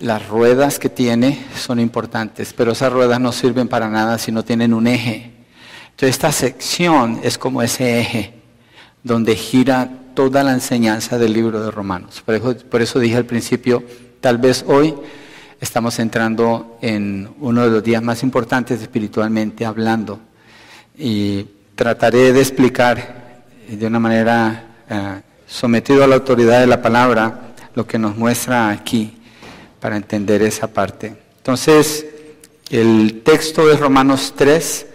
Las ruedas que tiene son importantes, pero esas ruedas no sirven para nada si no tienen un eje. Entonces esta sección es como ese eje donde gira toda la enseñanza del libro de Romanos. Por eso, dije al principio, tal vez hoy estamos entrando en uno de los días más importantes espiritualmente hablando y trataré de explicar de una manera eh, sometido a la autoridad de la palabra lo que nos muestra aquí para entender esa parte. Entonces, el texto de Romanos 3,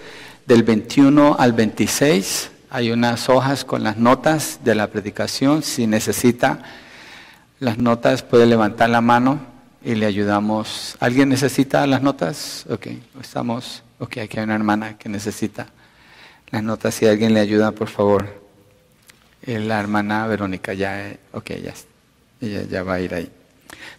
del 21 al 26, hay unas hojas con las notas de la predicación. Si necesita las notas, puede levantar la mano y le ayudamos. ¿Alguien necesita las notas? Ok, estamos. Ok, aquí hay una hermana que necesita las notas. Si alguien le ayuda, por favor. Eh, la hermana Verónica, ya, eh, ok, ya, ella ya va a ir ahí.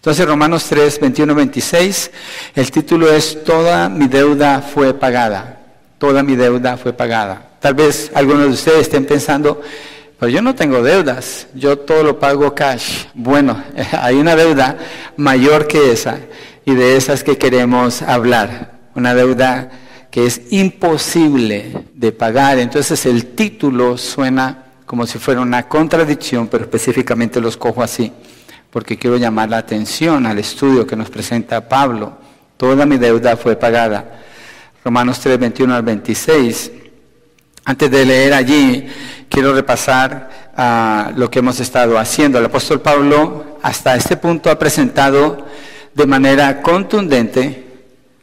Entonces Romanos 3, 21, 26, el título es Toda mi deuda fue pagada. Toda mi deuda fue pagada. Tal vez algunos de ustedes estén pensando, pero yo no tengo deudas, yo todo lo pago cash. Bueno, hay una deuda mayor que esa y de esas que queremos hablar. Una deuda que es imposible de pagar. Entonces el título suena como si fuera una contradicción, pero específicamente los cojo así porque quiero llamar la atención al estudio que nos presenta Pablo. Toda mi deuda fue pagada. Romanos 3, 21 al 26. Antes de leer allí, quiero repasar ah, lo que hemos estado haciendo. El apóstol Pablo hasta este punto ha presentado de manera contundente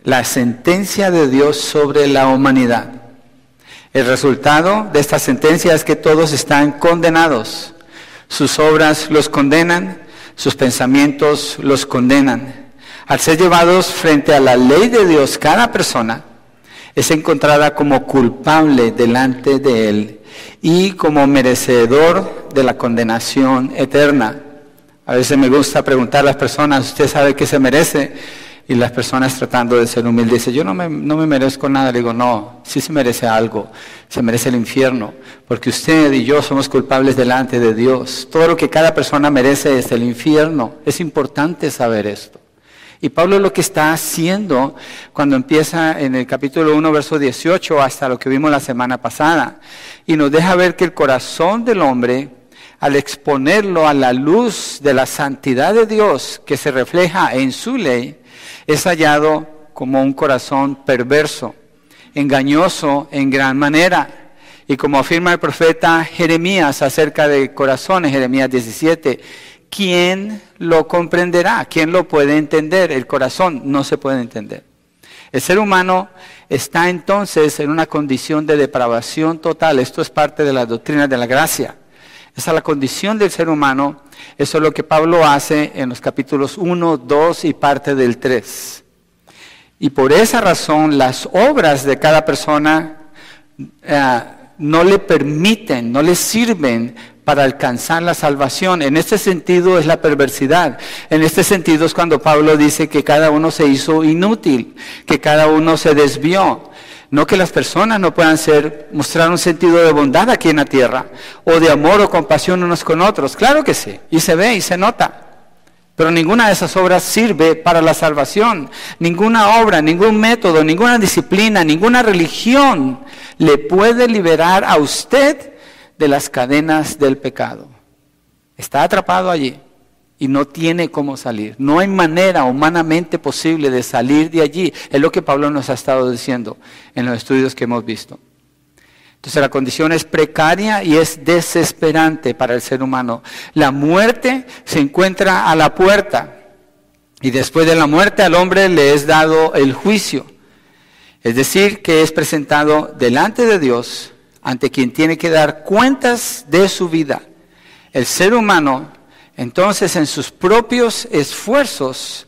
la sentencia de Dios sobre la humanidad. El resultado de esta sentencia es que todos están condenados. Sus obras los condenan, sus pensamientos los condenan. Al ser llevados frente a la ley de Dios, cada persona es encontrada como culpable delante de Él y como merecedor de la condenación eterna. A veces me gusta preguntar a las personas, ¿usted sabe qué se merece? Y las personas tratando de ser humildes dicen, yo no me, no me merezco nada. Le digo, no, sí se merece algo, se merece el infierno, porque usted y yo somos culpables delante de Dios. Todo lo que cada persona merece es el infierno. Es importante saber esto. Y Pablo lo que está haciendo cuando empieza en el capítulo 1, verso 18, hasta lo que vimos la semana pasada, y nos deja ver que el corazón del hombre, al exponerlo a la luz de la santidad de Dios que se refleja en su ley, es hallado como un corazón perverso, engañoso en gran manera. Y como afirma el profeta Jeremías acerca de corazones, Jeremías 17, ¿quién lo comprenderá? ¿Quién lo puede entender? El corazón no se puede entender. El ser humano está entonces en una condición de depravación total. Esto es parte de la doctrina de la gracia. Esa es la condición del ser humano. Eso es lo que Pablo hace en los capítulos 1, 2 y parte del 3. Y por esa razón las obras de cada persona eh, no le permiten, no le sirven para alcanzar la salvación. En este sentido es la perversidad. En este sentido es cuando Pablo dice que cada uno se hizo inútil, que cada uno se desvió. No que las personas no puedan ser, mostrar un sentido de bondad aquí en la tierra, o de amor o compasión unos con otros. Claro que sí, y se ve y se nota. Pero ninguna de esas obras sirve para la salvación. Ninguna obra, ningún método, ninguna disciplina, ninguna religión le puede liberar a usted de las cadenas del pecado. Está atrapado allí y no tiene cómo salir. No hay manera humanamente posible de salir de allí. Es lo que Pablo nos ha estado diciendo en los estudios que hemos visto. Entonces la condición es precaria y es desesperante para el ser humano. La muerte se encuentra a la puerta y después de la muerte al hombre le es dado el juicio. Es decir, que es presentado delante de Dios ante quien tiene que dar cuentas de su vida. El ser humano entonces en sus propios esfuerzos,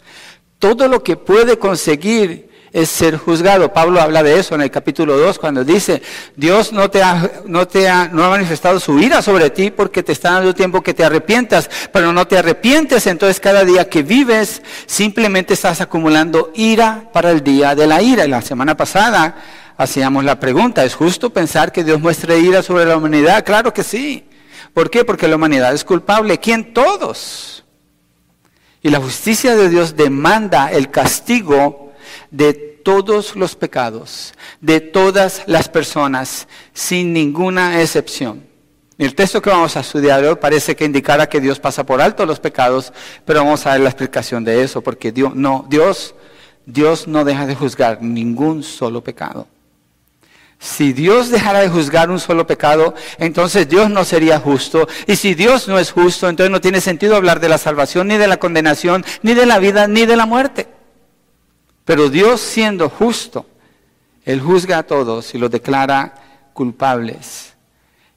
todo lo que puede conseguir es ser juzgado. Pablo habla de eso en el capítulo 2 cuando dice, Dios no te, ha, no te ha, no ha manifestado su ira sobre ti porque te está dando tiempo que te arrepientas, pero no te arrepientes, entonces cada día que vives simplemente estás acumulando ira para el día de la ira. La semana pasada hacíamos la pregunta, ¿es justo pensar que Dios muestre ira sobre la humanidad? Claro que sí. ¿Por qué? Porque la humanidad es culpable. ¿Quién? Todos. Y la justicia de Dios demanda el castigo de todos los pecados, de todas las personas, sin ninguna excepción. El texto que vamos a estudiar hoy parece que indicara que Dios pasa por alto los pecados, pero vamos a ver la explicación de eso, porque Dios no, Dios, Dios no deja de juzgar ningún solo pecado. Si Dios dejara de juzgar un solo pecado, entonces Dios no sería justo. Y si Dios no es justo, entonces no tiene sentido hablar de la salvación, ni de la condenación, ni de la vida, ni de la muerte. Pero Dios siendo justo, Él juzga a todos y los declara culpables.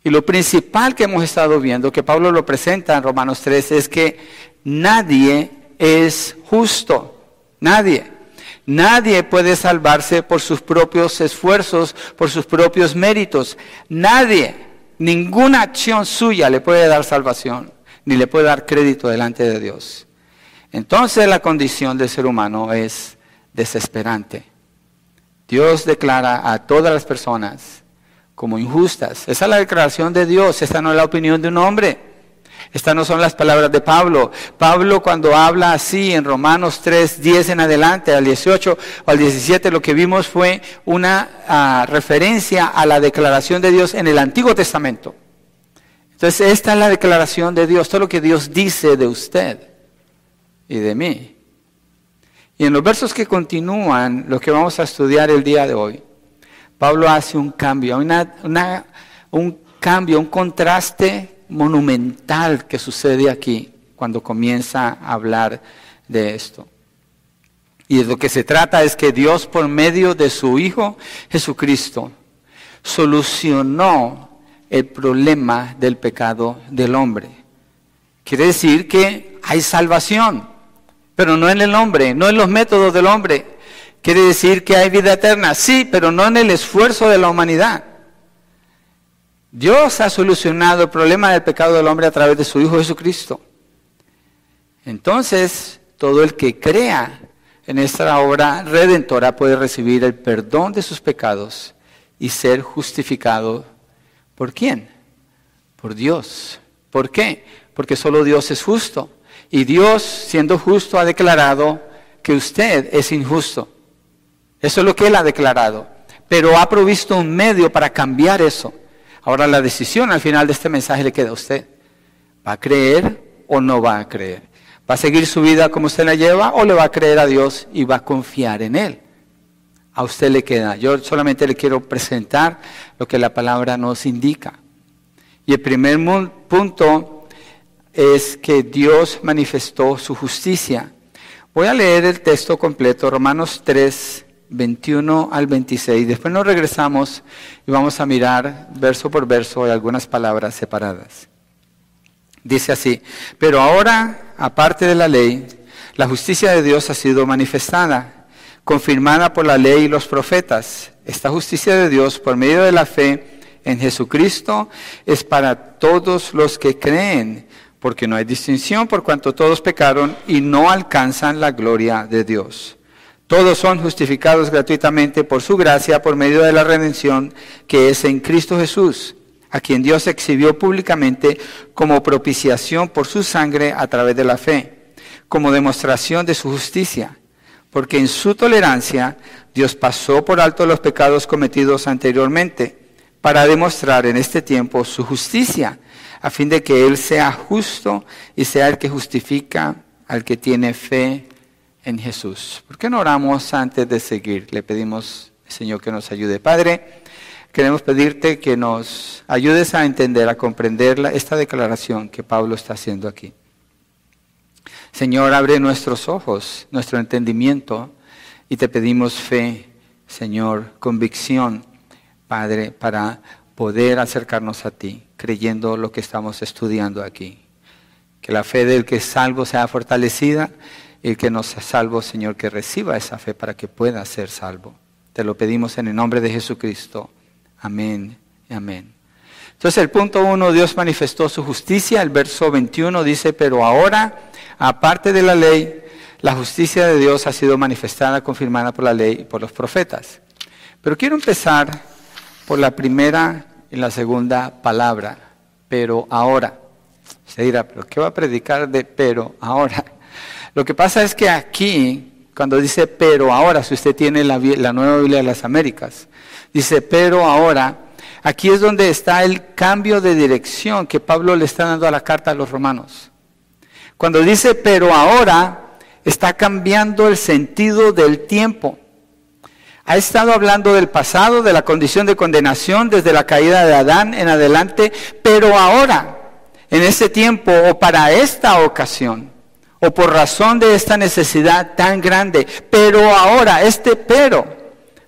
Y lo principal que hemos estado viendo, que Pablo lo presenta en Romanos 3, es que nadie es justo. Nadie. Nadie puede salvarse por sus propios esfuerzos, por sus propios méritos. Nadie, ninguna acción suya le puede dar salvación, ni le puede dar crédito delante de Dios. Entonces la condición del ser humano es desesperante. Dios declara a todas las personas como injustas. Esa es la declaración de Dios, esta no es la opinión de un hombre. Estas no son las palabras de Pablo. Pablo cuando habla así en Romanos 3, 10 en adelante, al 18 o al 17, lo que vimos fue una ah, referencia a la declaración de Dios en el Antiguo Testamento. Entonces, esta es la declaración de Dios, todo lo que Dios dice de usted y de mí. Y en los versos que continúan, lo que vamos a estudiar el día de hoy, Pablo hace un cambio, un cambio, un contraste monumental que sucede aquí cuando comienza a hablar de esto. Y de lo que se trata es que Dios por medio de su Hijo Jesucristo solucionó el problema del pecado del hombre. Quiere decir que hay salvación, pero no en el hombre, no en los métodos del hombre. Quiere decir que hay vida eterna, sí, pero no en el esfuerzo de la humanidad. Dios ha solucionado el problema del pecado del hombre a través de su Hijo Jesucristo. Entonces, todo el que crea en esta obra redentora puede recibir el perdón de sus pecados y ser justificado. ¿Por quién? Por Dios. ¿Por qué? Porque solo Dios es justo. Y Dios, siendo justo, ha declarado que usted es injusto. Eso es lo que Él ha declarado. Pero ha provisto un medio para cambiar eso. Ahora la decisión al final de este mensaje le queda a usted. ¿Va a creer o no va a creer? ¿Va a seguir su vida como usted la lleva o le va a creer a Dios y va a confiar en Él? A usted le queda. Yo solamente le quiero presentar lo que la palabra nos indica. Y el primer punto es que Dios manifestó su justicia. Voy a leer el texto completo, Romanos 3, 21 al 26. Después nos regresamos y vamos a mirar verso por verso algunas palabras separadas. Dice así, pero ahora, aparte de la ley, la justicia de Dios ha sido manifestada, confirmada por la ley y los profetas. Esta justicia de Dios, por medio de la fe en Jesucristo, es para todos los que creen, porque no hay distinción por cuanto todos pecaron y no alcanzan la gloria de Dios. Todos son justificados gratuitamente por su gracia, por medio de la redención que es en Cristo Jesús, a quien Dios exhibió públicamente como propiciación por su sangre a través de la fe, como demostración de su justicia, porque en su tolerancia Dios pasó por alto los pecados cometidos anteriormente, para demostrar en este tiempo su justicia, a fin de que Él sea justo y sea el que justifica al que tiene fe en Jesús. ¿Por qué no oramos antes de seguir? Le pedimos, Señor, que nos ayude. Padre, queremos pedirte que nos ayudes a entender, a comprender esta declaración que Pablo está haciendo aquí. Señor, abre nuestros ojos, nuestro entendimiento, y te pedimos fe, Señor, convicción, Padre, para poder acercarnos a ti, creyendo lo que estamos estudiando aquí. Que la fe del que es salvo sea fortalecida y que nos salvo, Señor, que reciba esa fe para que pueda ser salvo. Te lo pedimos en el nombre de Jesucristo. Amén y amén. Entonces el punto uno, Dios manifestó su justicia. El verso 21 dice, pero ahora, aparte de la ley, la justicia de Dios ha sido manifestada, confirmada por la ley y por los profetas. Pero quiero empezar por la primera y la segunda palabra, pero ahora. Se dirá, pero ¿qué va a predicar de pero ahora? Lo que pasa es que aquí, cuando dice pero ahora, si usted tiene la, nueva Biblia de las Américas, dice pero ahora, aquí es donde está el cambio de dirección que Pablo le está dando a la carta a los romanos. Cuando dice pero ahora, está cambiando el sentido del tiempo. Ha estado hablando del pasado, de la condición de condenación desde la caída de Adán en adelante, pero ahora, en ese tiempo o para esta ocasión, o por razón de esta necesidad tan grande, pero ahora, este pero,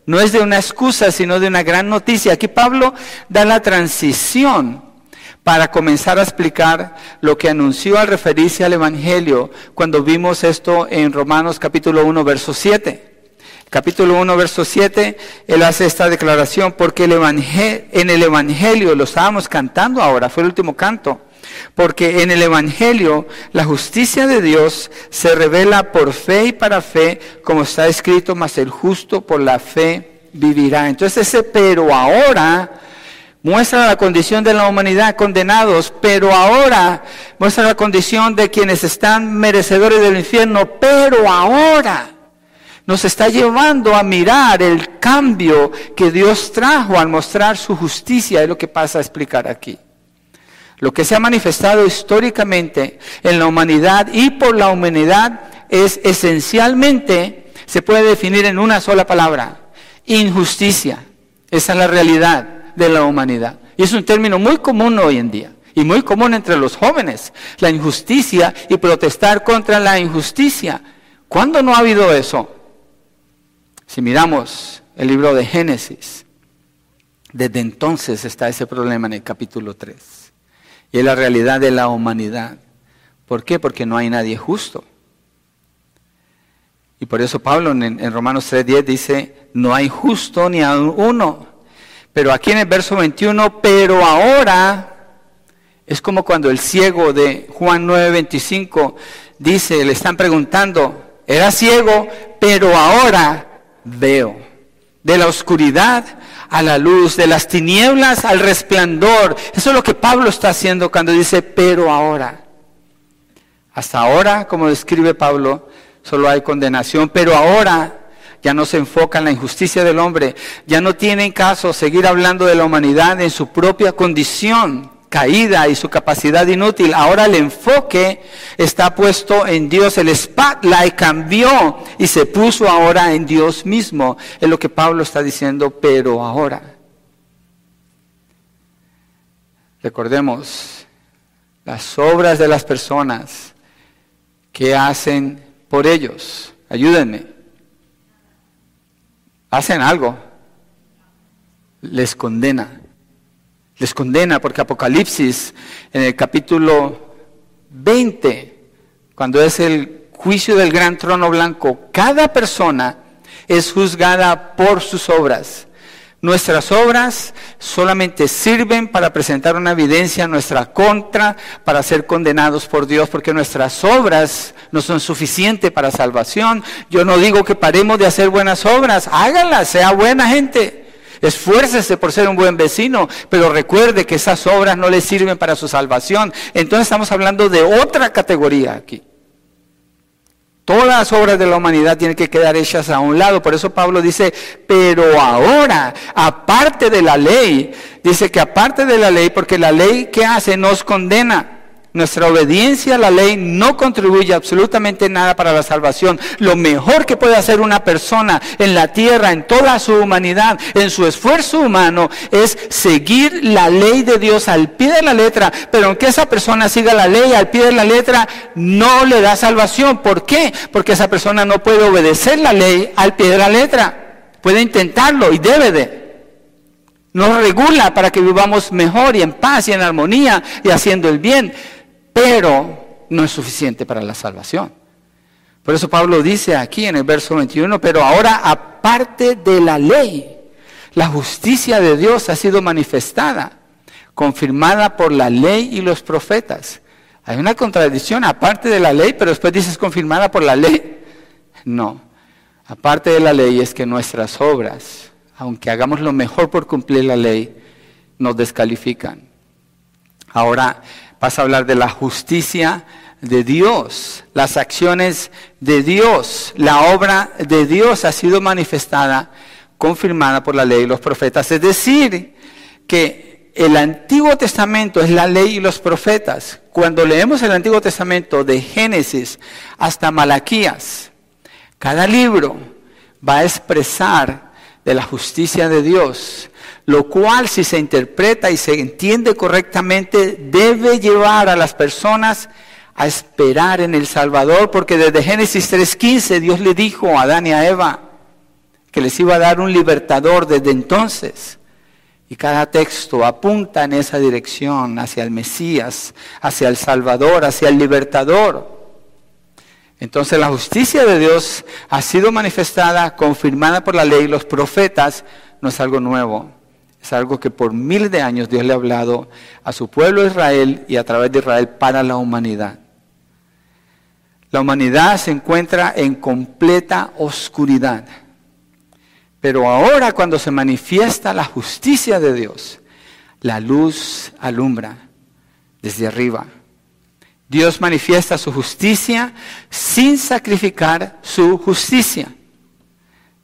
no es de una excusa, sino de una gran noticia. Aquí Pablo da la transición para comenzar a explicar lo que anunció al referirse al Evangelio cuando vimos esto en Romanos capítulo 1, verso 7 capítulo 1, verso 7, él hace esta declaración, porque el en el Evangelio, lo estábamos cantando ahora, fue el último canto, porque en el Evangelio la justicia de Dios se revela por fe y para fe, como está escrito, mas el justo por la fe vivirá. Entonces ese pero ahora muestra la condición de la humanidad condenados, pero ahora muestra la condición de quienes están merecedores del infierno, pero ahora nos está llevando a mirar el cambio que Dios trajo al mostrar su justicia, es lo que pasa a explicar aquí. Lo que se ha manifestado históricamente en la humanidad y por la humanidad es esencialmente, se puede definir en una sola palabra, injusticia. Esa es la realidad de la humanidad. Y es un término muy común hoy en día y muy común entre los jóvenes, la injusticia y protestar contra la injusticia. ¿Cuándo no ha habido eso? Si miramos el libro de Génesis, desde entonces está ese problema en el capítulo 3. Y es la realidad de la humanidad. ¿Por qué? Porque no hay nadie justo. Y por eso Pablo en, en Romanos 3.10 dice, no hay justo ni a uno. Pero aquí en el verso 21, pero ahora, es como cuando el ciego de Juan 9.25 dice, le están preguntando, era ciego, pero ahora veo. De la oscuridad a la luz, de las tinieblas al resplandor. Eso es lo que Pablo está haciendo cuando dice, pero ahora. Hasta ahora, como describe Pablo, solo hay condenación, pero ahora ya no se enfoca en la injusticia del hombre, ya no tiene caso seguir hablando de la humanidad en su propia condición, caída y su capacidad inútil. Ahora el enfoque está puesto en Dios. El spotlight cambió y se puso ahora en Dios mismo. Es lo que Pablo está diciendo, pero ahora. Recordemos las obras de las personas que hacen por ellos. Ayúdenme. Hacen algo. Les condena les condena, porque Apocalipsis en el capítulo 20, cuando es el juicio del gran trono blanco, cada persona es juzgada por sus obras. Nuestras obras solamente sirven para presentar una evidencia en nuestra contra, para ser condenados por Dios, porque nuestras obras no son suficientes para salvación. Yo no digo que paremos de hacer buenas obras, háganlas, sea buena gente. Esfuércese por ser un buen vecino, pero recuerde que esas obras no le sirven para su salvación. Entonces estamos hablando de otra categoría aquí. Todas las obras de la humanidad tienen que quedar hechas a un lado. Por eso Pablo dice, pero ahora, aparte de la ley, dice que aparte de la ley, porque la ley que hace nos condena. Nuestra obediencia a la ley no contribuye absolutamente nada para la salvación. Lo mejor que puede hacer una persona en la tierra, en toda su humanidad, en su esfuerzo humano, es seguir la ley de Dios al pie de la letra. Pero aunque esa persona siga la ley al pie de la letra, no le da salvación. ¿Por qué? Porque esa persona no puede obedecer la ley al pie de la letra. Puede intentarlo y debe de nos regula para que vivamos mejor y en paz y en armonía y haciendo el bien pero no es suficiente para la salvación. Por eso Pablo dice aquí en el verso 21, pero ahora aparte de la ley, la justicia de Dios ha sido manifestada, confirmada por la ley y los profetas. Hay una contradicción aparte de la ley, pero después dices confirmada por la ley. No, aparte de la ley es que nuestras obras, aunque hagamos lo mejor por cumplir la ley, nos descalifican. Ahora, Vas a hablar de la justicia de Dios, las acciones de Dios, la obra de Dios ha sido manifestada, confirmada por la ley y los profetas. Es decir, que el Antiguo Testamento es la ley y los profetas. Cuando leemos el Antiguo Testamento de Génesis hasta Malaquías, cada libro va a expresar de la justicia de Dios, lo cual si se interpreta y se entiende correctamente debe llevar a las personas a esperar en el Salvador, porque desde Génesis 3.15 Dios le dijo a Adán y a Eva que les iba a dar un libertador desde entonces. Y cada texto apunta en esa dirección, hacia el Mesías, hacia el Salvador, hacia el libertador. Entonces la justicia de Dios ha sido manifestada, confirmada por la ley los profetas, no es algo nuevo. Es algo que por miles de años Dios le ha hablado a su pueblo Israel y a través de Israel para la humanidad. La humanidad se encuentra en completa oscuridad. Pero ahora cuando se manifiesta la justicia de Dios, la luz alumbra desde arriba. Dios manifiesta su justicia sin sacrificar su justicia,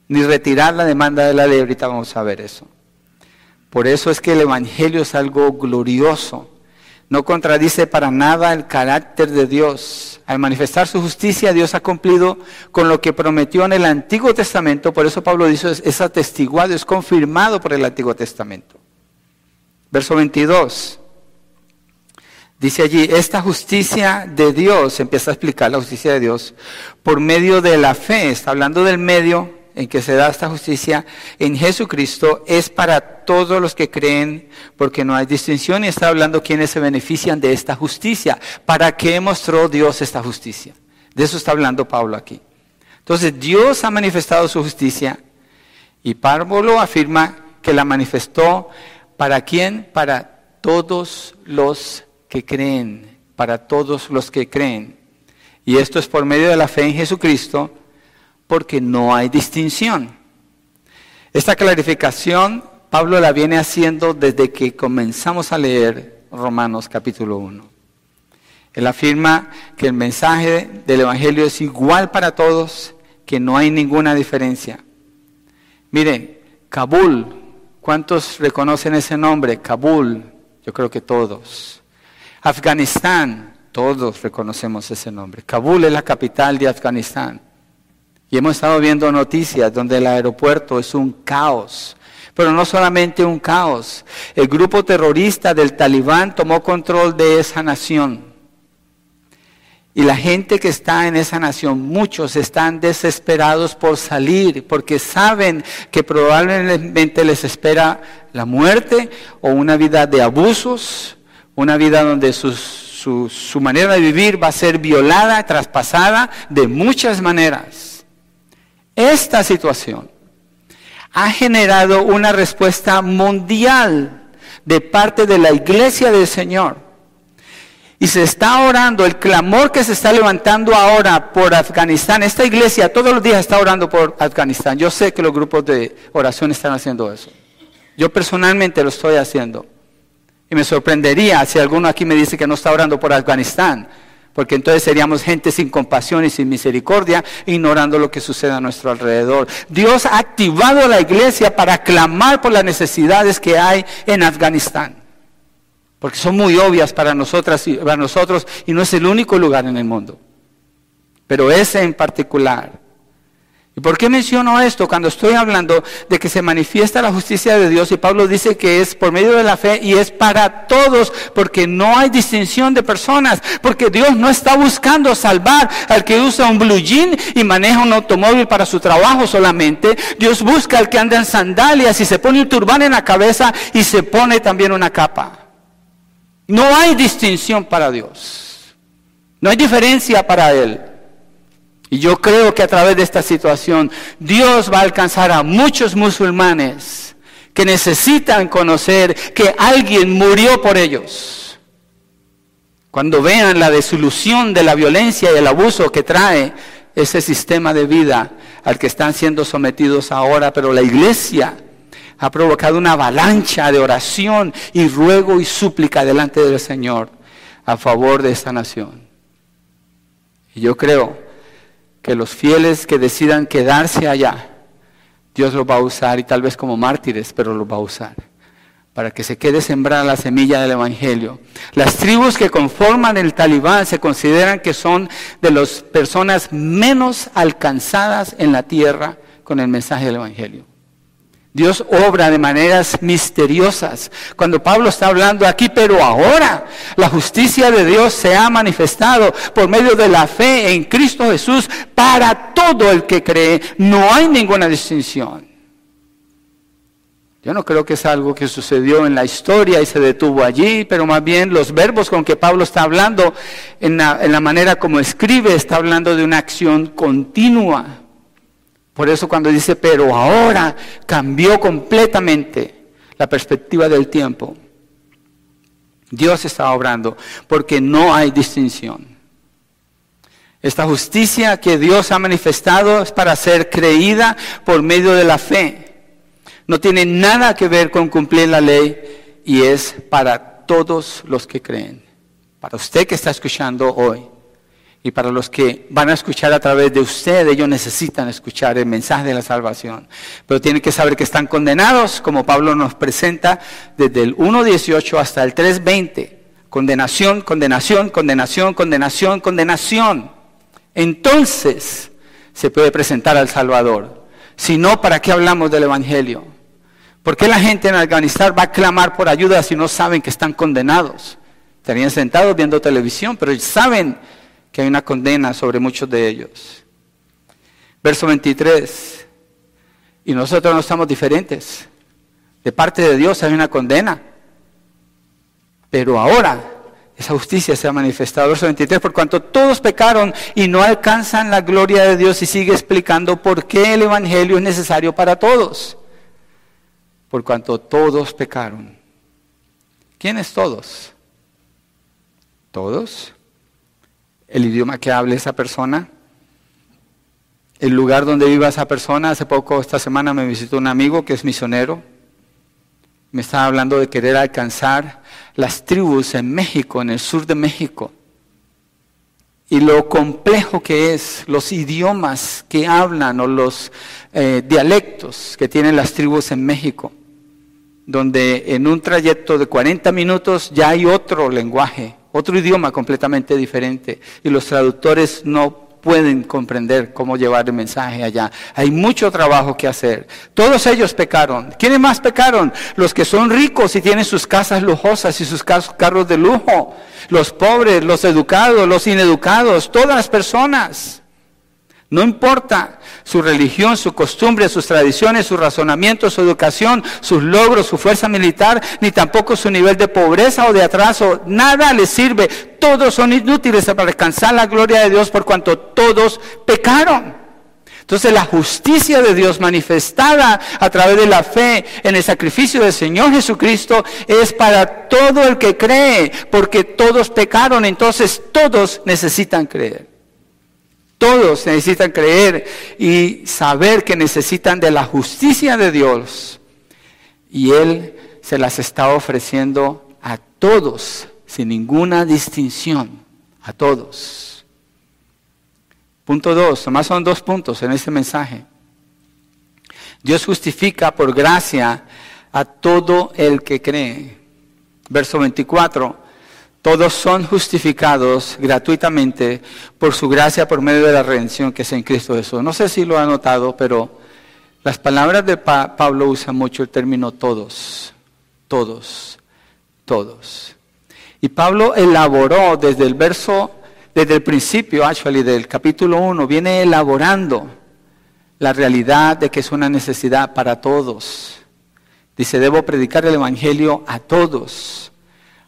ni retirar la demanda de la ley. Ahorita vamos a ver eso. Por eso es que el Evangelio es algo glorioso no contradice para nada el carácter de Dios. Al manifestar su justicia, Dios ha cumplido con lo que prometió en el Antiguo Testamento. Por eso Pablo dice, es atestiguado, es confirmado por el Antiguo Testamento. Verso 22. Dice allí, esta justicia de Dios, empieza a explicar la justicia de Dios, por medio de la fe, está hablando del medio en que se da esta justicia en Jesucristo es para todos los que creen, porque no hay distinción y está hablando quienes se benefician de esta justicia. ¿Para qué mostró Dios esta justicia? De eso está hablando Pablo aquí. Entonces Dios ha manifestado su justicia y Pablo afirma que la manifestó para quién? Para todos los que creen, para todos los que creen. Y esto es por medio de la fe en Jesucristo porque no hay distinción. Esta clarificación Pablo la viene haciendo desde que comenzamos a leer Romanos capítulo 1. Él afirma que el mensaje del Evangelio es igual para todos, que no hay ninguna diferencia. Mire, Kabul, ¿cuántos reconocen ese nombre? Kabul, yo creo que todos. Afganistán, todos reconocemos ese nombre. Kabul es la capital de Afganistán. Y hemos estado viendo noticias donde el aeropuerto es un caos. Pero no solamente un caos. El grupo terrorista del talibán tomó control de esa nación. Y la gente que está en esa nación, muchos están desesperados por salir porque saben que probablemente les espera la muerte o una vida de abusos, una vida donde su, su manera de vivir va a ser violada, traspasada de muchas maneras. Esta situación ha generado una respuesta mundial de parte de la iglesia del Señor. Y se está orando, el clamor que se está levantando ahora por Afganistán. Esta iglesia todos los días está orando por Afganistán. Yo sé que los grupos de oración están haciendo eso. Yo personalmente lo estoy haciendo. Y me sorprendería si alguno aquí me dice que no está orando por Afganistán porque entonces seríamos gente sin compasión y sin misericordia, ignorando lo que sucede a nuestro alrededor. Dios ha activado la iglesia para clamar por las necesidades que hay en Afganistán, porque son muy obvias para nosotras y para nosotros y no es el único lugar en el mundo, pero ese en particular ¿Y por qué menciono esto? Cuando estoy hablando de que se manifiesta la justicia de Dios y Pablo dice que es por medio de la fe y es para todos, porque no hay distinción de personas, porque Dios no está buscando salvar al que usa un blue jean y maneja un automóvil para su trabajo solamente. Dios busca al que anda en sandalias y se pone un turbán en la cabeza y se pone también una capa. No hay distinción para Dios. No hay diferencia para Él. Y yo creo que a través de esta situación Dios va a alcanzar a muchos musulmanes que necesitan conocer que alguien murió por ellos. Cuando vean la desilusión de la violencia y el abuso que trae ese sistema de vida al que están siendo sometidos ahora, pero la iglesia ha provocado una avalancha de oración y ruego y súplica delante del Señor a favor de esta nación. Y yo creo que los fieles que decidan quedarse allá, Dios los va a usar y tal vez como mártires, pero los va a usar para que se quede sembrada la semilla del Evangelio. Las tribus que conforman el talibán se consideran que son de las personas menos alcanzadas en la tierra con el mensaje del Evangelio. Dios obra de maneras misteriosas. Cuando Pablo está hablando aquí, pero ahora la justicia de Dios se ha manifestado por medio de la fe en Cristo Jesús para todo el que cree. No hay ninguna distinción. Yo no creo que es algo que sucedió en la historia y se detuvo allí, pero más bien los verbos con que Pablo está hablando, en la, manera como escribe, está hablando de una acción continua. Por eso cuando dice, pero ahora cambió completamente la perspectiva del tiempo. Dios está obrando porque no hay distinción. Esta justicia que Dios ha manifestado es para ser creída por medio de la fe. No tiene nada que ver con cumplir la ley y es para todos los que creen. Para usted que está escuchando hoy. Y para los que van a escuchar a través de usted, ellos necesitan escuchar el mensaje de la salvación. Pero tienen que saber que están condenados, como Pablo nos presenta, desde el 1.18 hasta el 3.20. Condenación, condenación, condenación, condenación, condenación. Entonces se puede presentar al Salvador. Si no, ¿para qué hablamos del Evangelio? ¿Por qué la gente en Afganistán va a clamar por ayuda si no saben que están condenados? Estarían sentados viendo televisión, pero saben que hay una condena sobre muchos de ellos. Verso 23. Y nosotros no estamos diferentes. De parte de Dios hay una condena. Pero ahora esa justicia se ha manifestado. Verso 23. Por cuanto todos pecaron y no alcanzan la gloria de Dios y sigue explicando por qué el Evangelio es necesario para todos. Por cuanto todos pecaron. ¿Quiénes todos? ¿Todos? El idioma que hable esa persona, el lugar donde viva esa persona. Hace poco, esta semana, me visitó un amigo que es misionero. Me estaba hablando de querer alcanzar las tribus en México, en el sur de México. Y lo complejo que es, los idiomas que hablan o los eh, dialectos que tienen las tribus en México, donde en un trayecto de 40 minutos ya hay otro lenguaje otro idioma completamente diferente y los traductores no pueden comprender cómo llevar el mensaje allá. Hay mucho trabajo que hacer. Todos ellos pecaron. ¿Quiénes más pecaron? Los que son ricos y tienen sus casas lujosas y sus carros de lujo. Los pobres, los educados, los ineducados, todas las personas. No importa su religión, su costumbre, sus tradiciones, su razonamiento, su educación, sus logros, su fuerza militar, ni tampoco su nivel de pobreza o de atraso. Nada les sirve. Todos son inútiles para alcanzar la gloria de Dios por cuanto todos pecaron. Entonces la justicia de Dios manifestada a través de la fe en el sacrificio del Señor Jesucristo es para todo el que cree, porque todos pecaron, entonces todos necesitan creer. Todos necesitan creer y saber que necesitan de la justicia de Dios. Y Él se las está ofreciendo a todos, sin ninguna distinción, a todos. Punto dos, nomás son dos puntos en este mensaje. Dios justifica por gracia a todo el que cree. Verso 24. Todos son justificados gratuitamente por su gracia, por medio de la redención que es en Cristo Jesús. No sé si lo ha notado, pero las palabras de Pablo usan mucho el término todos, todos, todos. Y Pablo elaboró desde el verso, desde el principio, actually, del capítulo 1, viene elaborando la realidad de que es una necesidad para todos. Dice, debo predicar el Evangelio a todos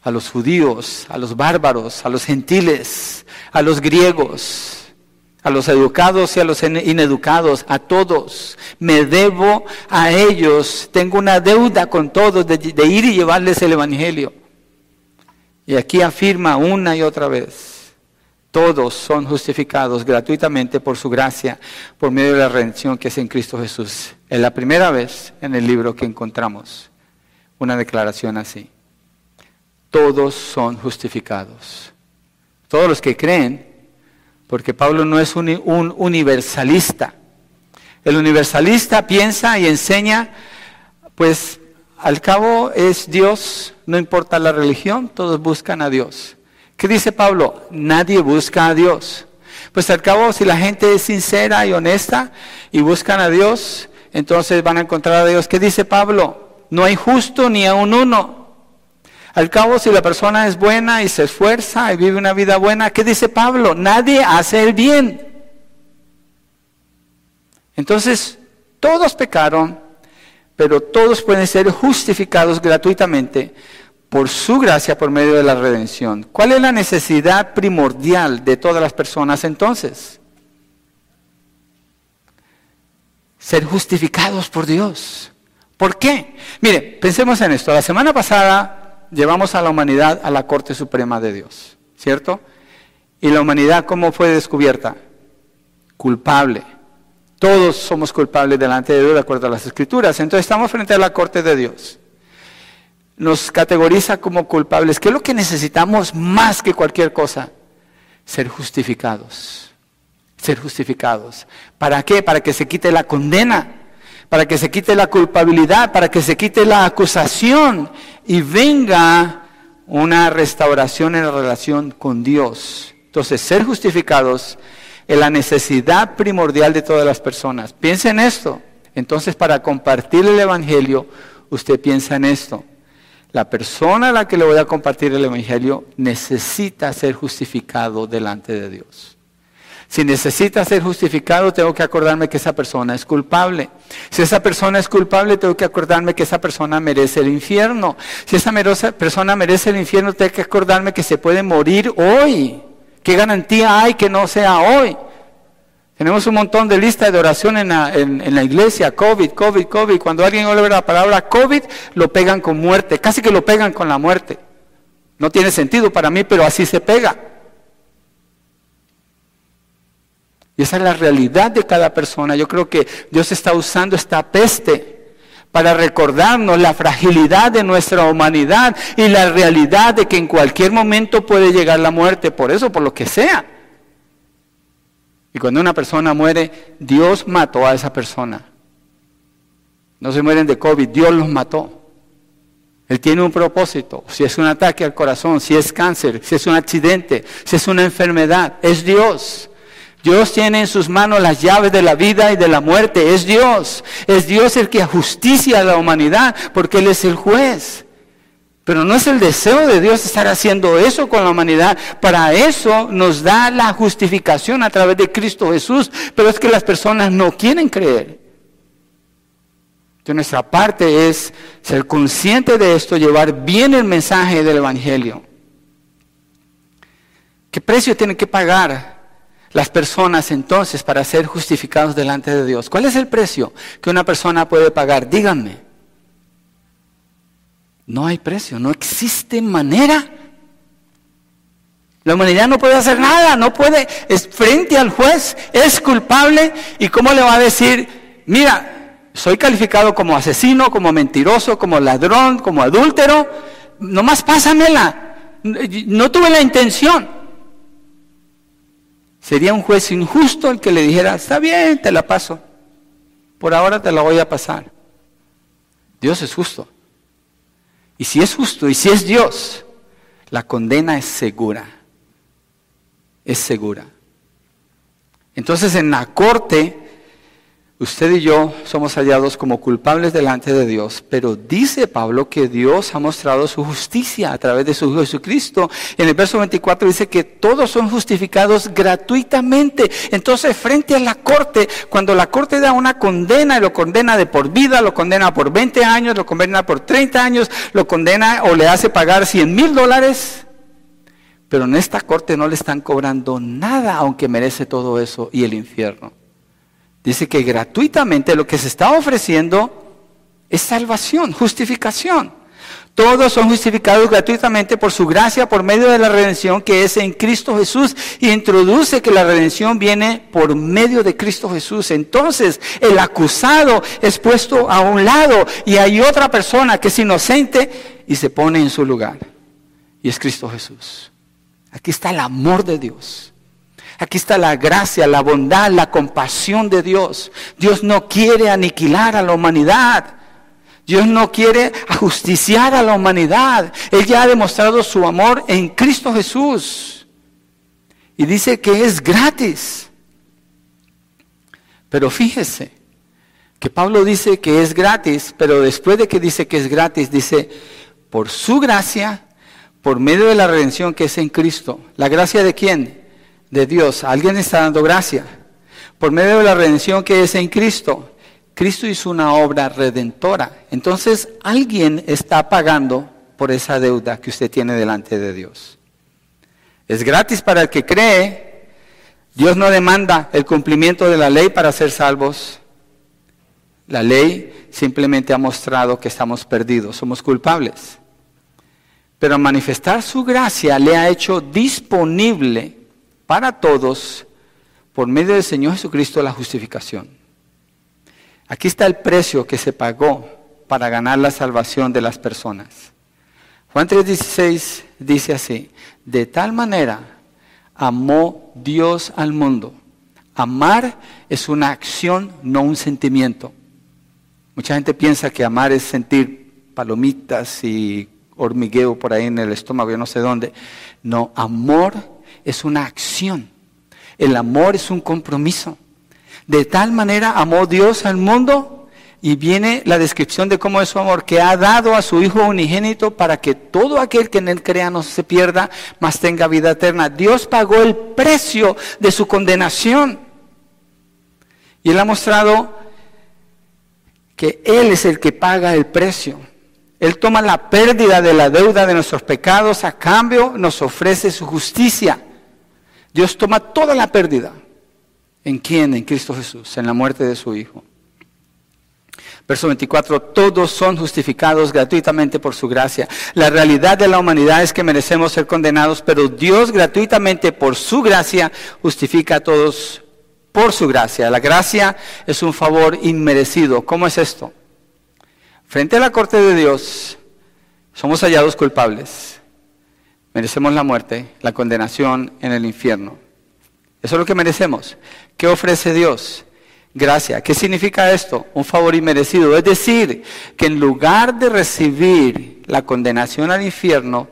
a los judíos, a los bárbaros, a los gentiles, a los griegos, a los educados y a los ineducados, a todos. Me debo a ellos, tengo una deuda con todos de, ir y llevarles el Evangelio. Y aquí afirma una y otra vez, todos son justificados gratuitamente por su gracia, por medio de la redención que es en Cristo Jesús. Es la primera vez en el libro que encontramos una declaración así todos son justificados. Todos los que creen porque Pablo no es un, un universalista. El universalista piensa y enseña, pues al cabo es Dios, no importa la religión, todos buscan a Dios. ¿Qué dice Pablo? Nadie busca a Dios. Pues al cabo, si la gente es sincera y honesta y buscan a Dios, entonces van a encontrar a Dios. ¿Qué dice Pablo? No hay justo ni a un uno. Al cabo, si la persona es buena y se esfuerza y vive una vida buena, ¿qué dice Pablo? Nadie hace el bien. Entonces, todos pecaron, pero todos pueden ser justificados gratuitamente por su gracia por medio de la redención. ¿Cuál es la necesidad primordial de todas las personas entonces? Ser justificados por Dios. ¿Por qué? Mire, pensemos en esto. La semana pasada llevamos a la humanidad a la Corte Suprema de Dios, ¿cierto? ¿Y la humanidad cómo fue descubierta? Culpable. Todos somos culpables delante de Dios de acuerdo a las escrituras. Entonces estamos frente a la Corte de Dios nos categoriza como culpables. ¿Qué es lo que necesitamos más que cualquier cosa? Ser justificados. Ser justificados. ¿Para qué? Para que se quite la condena, para que se quite la culpabilidad, para que se quite la acusación y venga una restauración en la relación con Dios. Entonces, ser justificados es la necesidad primordial de todas las personas. Piensa en esto. Entonces, para compartir el Evangelio, usted piensa en esto. La persona a la que le voy a compartir el Evangelio necesita ser justificado delante de Dios. Si necesita ser justificado, tengo que acordarme que esa persona es culpable. Si esa persona es culpable, tengo que acordarme que esa persona merece el infierno. Si esa persona merece el infierno, tengo que acordarme que se puede morir hoy. ¿Qué garantía hay que no sea hoy? Tenemos un montón de listas de oración en la, iglesia, COVID, COVID, COVID. Cuando alguien oye la palabra COVID, lo pegan con muerte, casi que lo pegan con la muerte. No tiene sentido para mí, pero así se pega. Esa es la realidad de cada persona. Yo creo que Dios está usando esta peste para recordarnos la fragilidad de nuestra humanidad y la realidad de que en cualquier momento puede llegar la muerte, por eso, por lo que sea. Y cuando una persona muere, Dios mató a esa persona. No se mueren de COVID, Dios los mató. Él tiene un propósito. Si es un ataque al corazón, si es cáncer, si es un accidente, si es una enfermedad, es Dios. Dios tiene en sus manos las llaves de la vida y de la muerte. Es Dios. Es Dios el que justicia a la humanidad porque Él es el juez. Pero no es el deseo de Dios estar haciendo eso con la humanidad. Para eso nos da la justificación a través de Cristo Jesús. Pero es que las personas no quieren creer. Entonces nuestra parte es ser consciente de esto, llevar bien el mensaje del Evangelio. ¿Qué precio tienen que pagar las personas entonces para ser justificados delante de Dios? ¿Cuál es el precio que una persona puede pagar? Díganme. No hay precio, no existe manera. La humanidad no puede hacer nada, no puede, es frente al juez, es culpable y cómo le va a decir, mira, soy calificado como asesino, como mentiroso, como ladrón, como adúltero, nomás pásamela, no tuve la intención. Sería un juez injusto el que le dijera, está bien, te la paso, por ahora te la voy a pasar. Dios es justo. Y si es justo y si es Dios, la condena es segura. Es segura. Entonces en la corte Usted y yo somos hallados como culpables delante de Dios, pero dice Pablo que Dios ha mostrado su justicia a través de su Hijo Jesucristo. En el verso 24 dice que todos son justificados gratuitamente. Entonces, frente a la corte, cuando la corte da una condena, lo condena de por vida, lo condena por 20 años, lo condena por 30 años, lo condena o le hace pagar 100 mil dólares, pero en esta corte no le están cobrando nada, aunque merece todo eso y el infierno. Dice que gratuitamente lo que se está ofreciendo es salvación, justificación. Todos son justificados gratuitamente por su gracia, por medio de la redención que es en Cristo Jesús. Y introduce que la redención viene por medio de Cristo Jesús. Entonces el acusado es puesto a un lado y hay otra persona que es inocente y se pone en su lugar. Y es Cristo Jesús. Aquí está el amor de Dios. Aquí está la gracia, la bondad, la compasión de Dios. Dios no quiere aniquilar a la humanidad. Dios no quiere ajusticiar a la humanidad. Él ya ha demostrado su amor en Cristo Jesús. Y dice que es gratis. Pero fíjese que Pablo dice que es gratis, pero después de que dice que es gratis, dice, por su gracia, por medio de la redención que es en Cristo. ¿La gracia de quién? De Dios. ¿Alguien está dando gracia? Por medio de la redención que es en Cristo. Cristo hizo una obra redentora. Entonces alguien está pagando por esa deuda que usted tiene delante de Dios. Es gratis para el que cree. Dios no demanda el cumplimiento de la ley para ser salvos. La ley simplemente ha mostrado que estamos perdidos, somos culpables. Pero manifestar su gracia le ha hecho disponible para todos por medio del Señor Jesucristo la justificación. Aquí está el precio que se pagó para ganar la salvación de las personas. Juan 3:16 dice así, de tal manera amó Dios al mundo. Amar es una acción, no un sentimiento. Mucha gente piensa que amar es sentir palomitas y hormigueo por ahí en el estómago, yo no sé dónde. No, amor es una acción. El amor es un compromiso. De tal manera amó Dios al mundo y viene la descripción de cómo es su amor, que ha dado a su Hijo unigénito para que todo aquel que en él crea no se pierda, mas tenga vida eterna. Dios pagó el precio de su condenación. Y Él ha mostrado que Él es el que paga el precio. Él toma la pérdida de la deuda de nuestros pecados, a cambio nos ofrece su justicia. Dios toma toda la pérdida. ¿En quién? En Cristo Jesús, en la muerte de su Hijo. Verso 24, todos son justificados gratuitamente por su gracia. La realidad de la humanidad es que merecemos ser condenados, pero Dios gratuitamente por su gracia justifica a todos por su gracia. La gracia es un favor inmerecido. ¿Cómo es esto? Frente a la corte de Dios, somos hallados culpables. Merecemos la muerte, la condenación en el infierno. Eso es lo que merecemos. ¿Qué ofrece Dios? Gracia. ¿Qué significa esto? Un favor inmerecido. Es decir, que en lugar de recibir la condenación al infierno,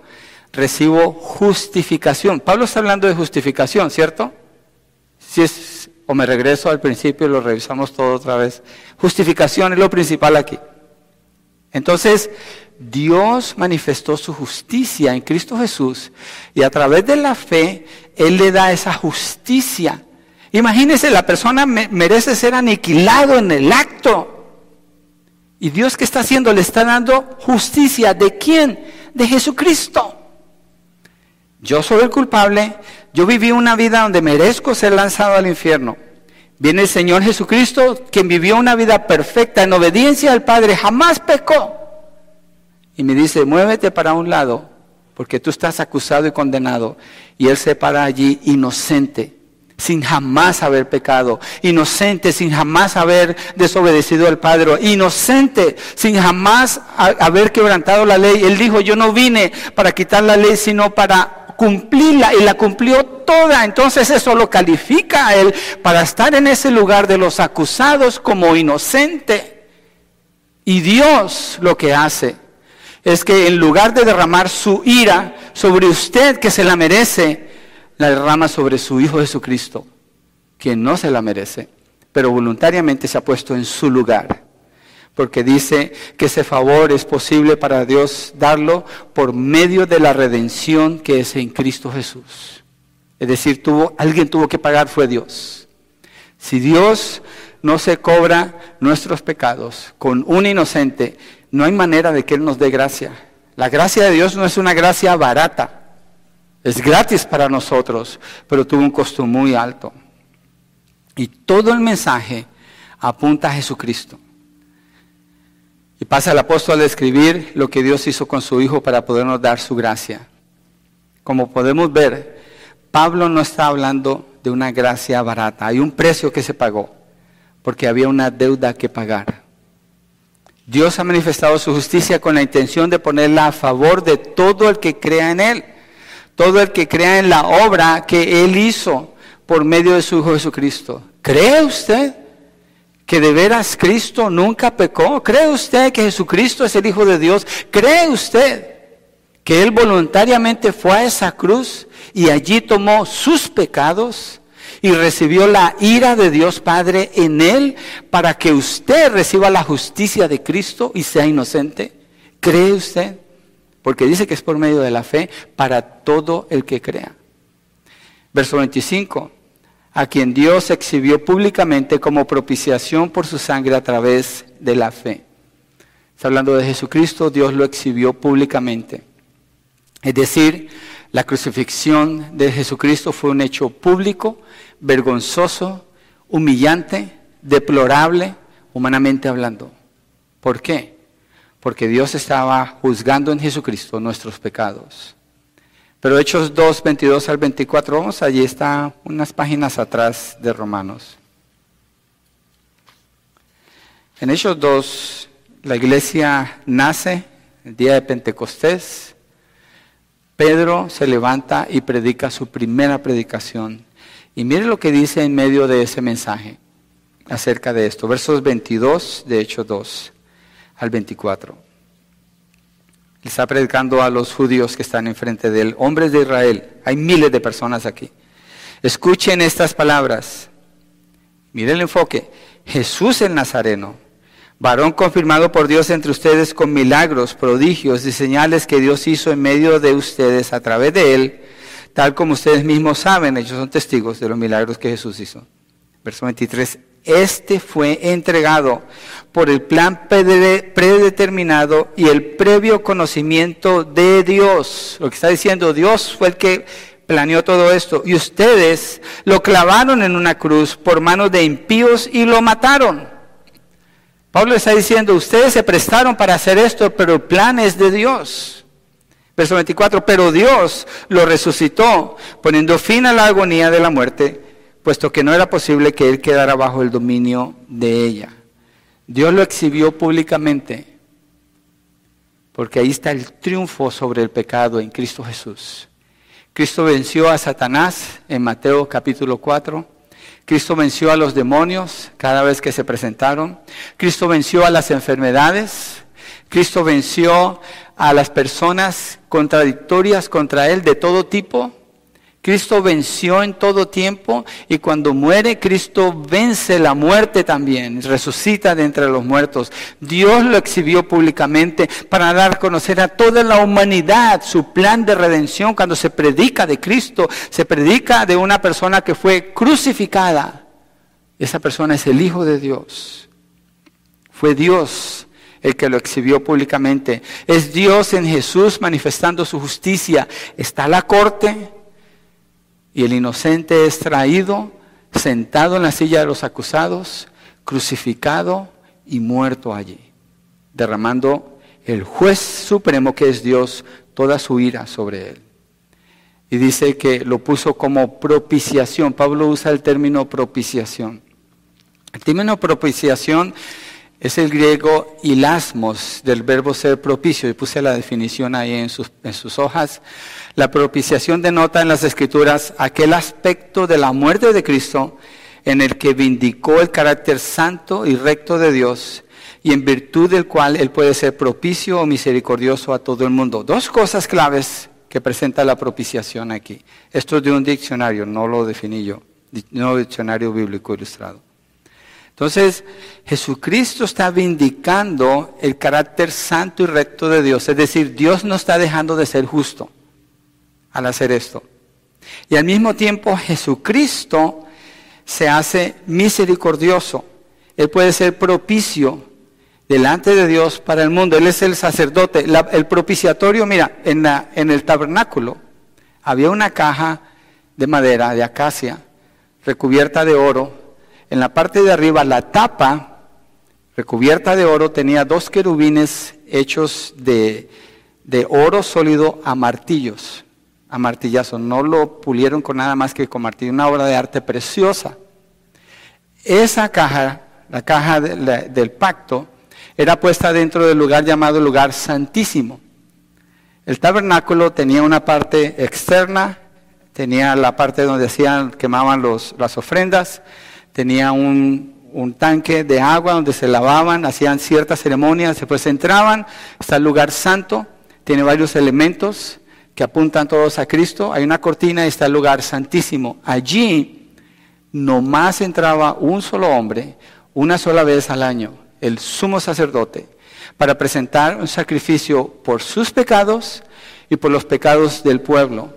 recibo justificación. Pablo está hablando de justificación, ¿cierto? Si es, o me regreso al principio y lo revisamos todo otra vez. Justificación es lo principal aquí. Entonces, Dios manifestó su justicia en Cristo Jesús y a través de la fe Él le da esa justicia. Imagínese, la persona merece ser aniquilado en el acto. ¿Y Dios qué está haciendo? Le está dando justicia. ¿De quién? De Jesucristo. Yo soy el culpable. Yo viví una vida donde merezco ser lanzado al infierno. Viene el Señor Jesucristo, quien vivió una vida perfecta en obediencia al Padre, jamás pecó y me dice, muévete para un lado, porque tú estás acusado y condenado. Y él se para allí inocente, sin jamás haber pecado, inocente, sin jamás haber desobedecido al Padre, inocente, sin jamás haber quebrantado la ley. Él dijo, yo no vine para quitar la ley, sino para cumplirla y la cumplió toda. Entonces eso lo califica a él para estar en ese lugar de los acusados como inocente. Y Dios lo que hace es que en lugar de derramar su ira sobre usted que se la merece, la derrama sobre su Hijo Jesucristo, quien no se la merece, pero voluntariamente se ha puesto en su lugar. Porque dice que ese favor es posible para Dios darlo por medio de la redención que es en Cristo Jesús. Es decir, tuvo, alguien tuvo que pagar, fue Dios. Si Dios no se cobra nuestros pecados con un inocente, no hay manera de que Él nos dé gracia. La gracia de Dios no es una gracia barata. Es gratis para nosotros, pero tuvo un costo muy alto. Y todo el mensaje apunta a Jesucristo. Y pasa el apóstol a describir lo que Dios hizo con su Hijo para podernos dar su gracia. Como podemos ver, Pablo no está hablando de una gracia barata. Hay un precio que se pagó, porque había una deuda que pagar. Dios ha manifestado su justicia con la intención de ponerla a favor de todo el que crea en Él, todo el que crea en la obra que Él hizo por medio de su Hijo Jesucristo. ¿Cree usted que de veras Cristo nunca pecó? ¿Cree usted que Jesucristo es el Hijo de Dios? ¿Cree usted que Él voluntariamente fue a esa cruz y allí tomó sus pecados y recibió la ira de Dios Padre en Él para que usted reciba la justicia de Cristo y sea inocente? ¿Cree usted? Porque dice que es por medio de la fe para todo el que crea. Verso 25 a quien Dios exhibió públicamente como propiciación por su sangre a través de la fe. Está hablando de Jesucristo, Dios lo exhibió públicamente. Es decir, la crucifixión de Jesucristo fue un hecho público, vergonzoso, humillante, deplorable, humanamente hablando. ¿Por qué? Porque Dios estaba juzgando en Jesucristo nuestros pecados. Pero Hechos 2, 22 al 24, vamos, allí está unas páginas atrás de Romanos. En Hechos 2, la iglesia nace el día de Pentecostés. Pedro se levanta y predica su primera predicación. Y mire lo que dice en medio de ese mensaje acerca de esto. Versos 22 de Hechos 2 al 24. Le está predicando a los judíos que están enfrente de él, hombres de Israel. Hay miles de personas aquí. Escuchen estas palabras. Miren el enfoque. Jesús el Nazareno, varón confirmado por Dios entre ustedes con milagros, prodigios y señales que Dios hizo en medio de ustedes a través de él, tal como ustedes mismos saben, ellos son testigos de los milagros que Jesús hizo. Verso 23. Este fue entregado por el plan predeterminado y el previo conocimiento de Dios. Lo que está diciendo, Dios fue el que planeó todo esto. Y ustedes lo clavaron en una cruz por manos de impíos y lo mataron. Pablo está diciendo, ustedes se prestaron para hacer esto, pero el plan es de Dios. Verso 24, pero Dios lo resucitó, poniendo fin a la agonía de la muerte puesto que no era posible que él quedara bajo el dominio de ella. Dios lo exhibió públicamente, porque ahí está el triunfo sobre el pecado en Cristo Jesús. Cristo venció a Satanás en Mateo capítulo 4. Cristo venció a los demonios cada vez que se presentaron. Cristo venció a las enfermedades. Cristo venció a las personas contradictorias contra Él de todo tipo. Cristo venció en todo tiempo y cuando muere, Cristo vence la muerte también, resucita de entre los muertos. Dios lo exhibió públicamente para dar a conocer a toda la humanidad su plan de redención. Cuando se predica de Cristo, se predica de una persona que fue crucificada. Esa persona es el Hijo de Dios. Fue Dios el que lo exhibió públicamente. Es Dios en Jesús manifestando su justicia. Está la corte y el inocente es traído, sentado en la silla de los acusados, crucificado y muerto allí, derramando el juez supremo que es Dios toda su ira sobre él. Y dice que lo puso como propiciación. Pablo usa el término propiciación. El término propiciación es el griego ilasmos del verbo ser propicio. Y puse la definición ahí en sus, en sus hojas. La propiciación denota en las escrituras aquel aspecto de la muerte de Cristo en el que vindicó el carácter santo y recto de Dios y en virtud del cual Él puede ser propicio o misericordioso a todo el mundo. Dos cosas claves que presenta la propiciación aquí. Esto es de un diccionario, no lo definí yo, no diccionario bíblico ilustrado. Entonces, Jesucristo está vindicando el carácter santo y recto de Dios, es decir, Dios no está dejando de ser justo al hacer esto. Y al mismo tiempo Jesucristo se hace misericordioso. Él puede ser propicio delante de Dios para el mundo. Él es el sacerdote. el propiciatorio, mira, en, en el tabernáculo había una caja de madera, de acacia, recubierta de oro. En la parte de arriba, la tapa, recubierta de oro, tenía dos querubines hechos de, oro sólido a martillos a martillazo, no lo pulieron con nada más que con martillo, una obra de arte preciosa. Esa caja, la caja del pacto, era puesta dentro del lugar llamado lugar santísimo. El tabernáculo tenía una parte externa tenía la parte donde hacían, quemaban las ofrendas, tenía un, tanque de agua donde se lavaban, hacían ciertas ceremonias, después entraban, está el lugar santo, tiene varios elementos que apuntan todos a Cristo, hay una cortina y está el lugar santísimo. Allí nomás entraba un solo hombre, una sola vez al año, el sumo sacerdote, para presentar un sacrificio por sus pecados y por los pecados del pueblo.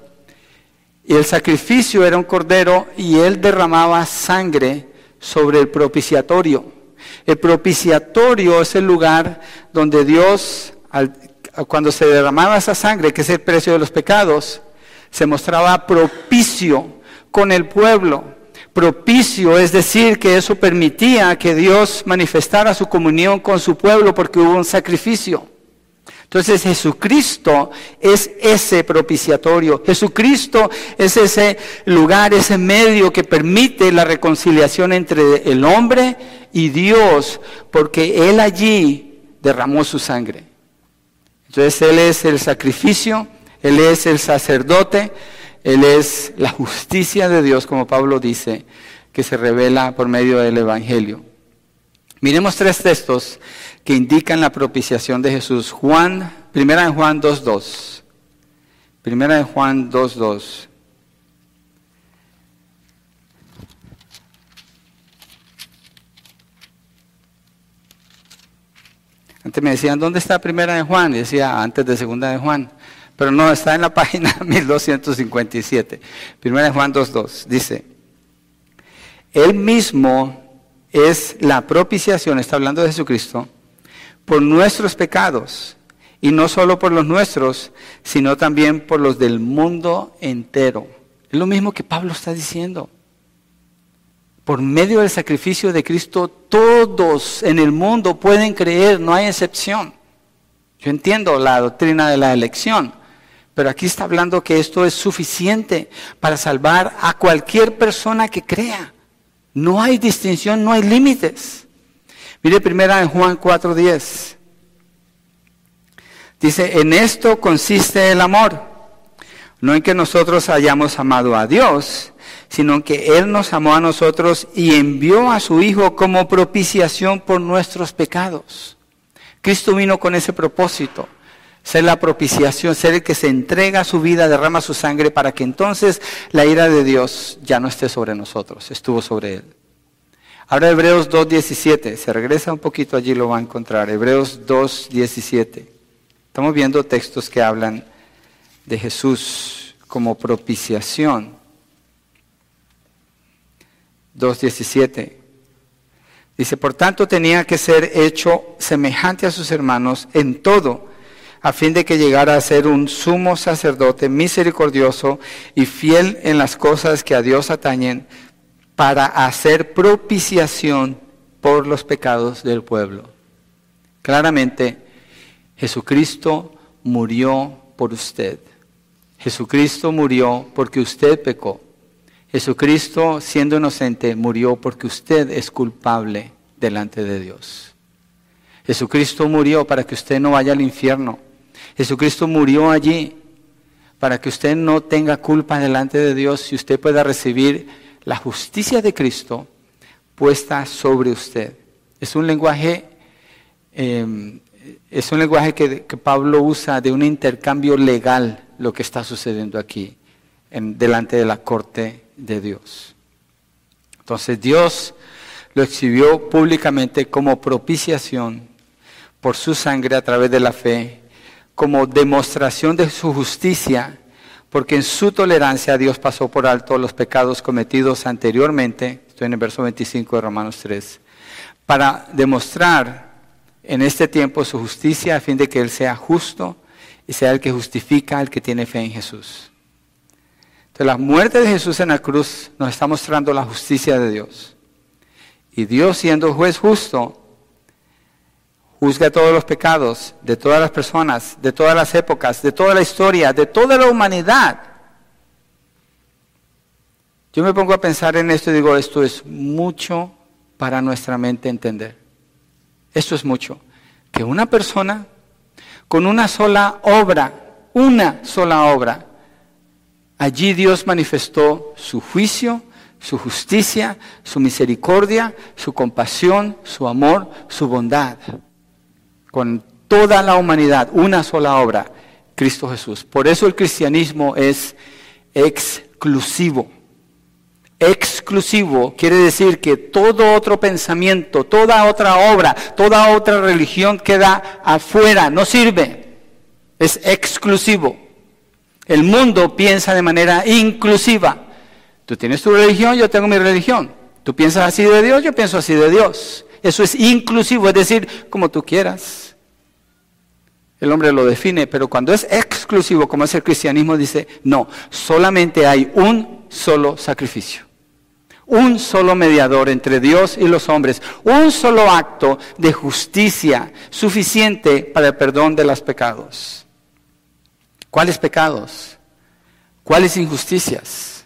Y el sacrificio era un cordero y él derramaba sangre sobre el propiciatorio. El propiciatorio es el lugar donde Dios, cuando se derramaba esa sangre, que es el precio de los pecados, se mostraba propicio con el pueblo. Propicio, es decir, que eso permitía que Dios manifestara su comunión con su pueblo porque hubo un sacrificio. Entonces Jesucristo es ese propiciatorio. Jesucristo es ese lugar, ese medio que permite la reconciliación entre el hombre y Dios, porque Él allí derramó su sangre. Entonces Él es el sacrificio, Él es el sacerdote, Él es la justicia de Dios, como Pablo dice, que se revela por medio del Evangelio. Miremos tres textos que indican la propiciación de Jesús. Juan, primera en Juan 2.2. Primera en Juan 2.2. Antes me decían, ¿dónde está primera de Juan? Y decía, antes de segunda de Juan. Pero no, está en la página 1257. Primera de Juan 2.2. Dice, Él mismo es la propiciación, está hablando de Jesucristo, por nuestros pecados, y no solo por los nuestros, sino también por los del mundo entero. Es lo mismo que Pablo está diciendo. Por medio del sacrificio de Cristo, todos en el mundo pueden creer, no hay excepción. Yo entiendo la doctrina de la elección, pero aquí está hablando que esto es suficiente para salvar a cualquier persona que crea. No hay distinción, no hay límites. Mire primera en Juan 4:10. Dice, en esto consiste el amor, no en que nosotros hayamos amado a Dios, sino en que Él nos amó a nosotros y envió a su Hijo como propiciación por nuestros pecados. Cristo vino con ese propósito, ser la propiciación, ser el que se entrega su vida, derrama su sangre para que entonces la ira de Dios ya no esté sobre nosotros, estuvo sobre Él. Ahora Hebreos 2.17, se regresa un poquito allí lo va a encontrar. Hebreos 2.17. Estamos viendo textos que hablan de Jesús como propiciación. 2.17. Dice, por tanto tenía que ser hecho semejante a sus hermanos en todo, a fin de que llegara a ser un sumo sacerdote misericordioso y fiel en las cosas que a Dios atañen para hacer propiciación por los pecados del pueblo. Claramente, Jesucristo murió por usted. Jesucristo murió porque usted pecó. Jesucristo, siendo inocente, murió porque usted es culpable delante de Dios. Jesucristo murió para que usted no vaya al infierno. Jesucristo murió allí para que usted no tenga culpa delante de Dios y usted pueda recibir la justicia de Cristo puesta sobre usted. Es un lenguaje, em, es un lenguaje que, Pablo usa de un intercambio legal lo que está sucediendo aquí, en, delante de la corte de Dios. Entonces Dios lo exhibió públicamente como propiciación por su sangre a través de la fe, como demostración de su justicia porque en su tolerancia Dios pasó por alto los pecados cometidos anteriormente, estoy en el verso 25 de Romanos 3, para demostrar en este tiempo su justicia a fin de que Él sea justo y sea el que justifica al que tiene fe en Jesús. Entonces la muerte de Jesús en la cruz nos está mostrando la justicia de Dios. Y Dios siendo juez justo, juzga todos los pecados de todas las personas, de todas las épocas, de toda la historia, de toda la humanidad. Yo me pongo a pensar en esto y digo, esto es mucho para nuestra mente entender. Esto es mucho. Que una persona con una sola obra, una sola obra, Allí Dios manifestó su juicio, su justicia, su misericordia, su compasión, su amor, su bondad. Con toda la humanidad, una sola obra, Cristo Jesús. Por eso el cristianismo es exclusivo. Exclusivo quiere decir que todo otro pensamiento, toda otra obra, toda otra religión queda afuera, no sirve. Es exclusivo. El mundo piensa de manera inclusiva. Tú tienes tu religión, yo tengo mi religión. Tú piensas así de Dios, yo pienso así de Dios. Eso es inclusivo, es decir, como tú quieras. El hombre lo define, pero cuando es exclusivo, como es el cristianismo, dice, no, solamente hay un solo sacrificio. Un solo mediador entre Dios y los hombres. Un solo acto de justicia suficiente para el perdón de los pecados. ¿Cuáles pecados? ¿Cuáles injusticias?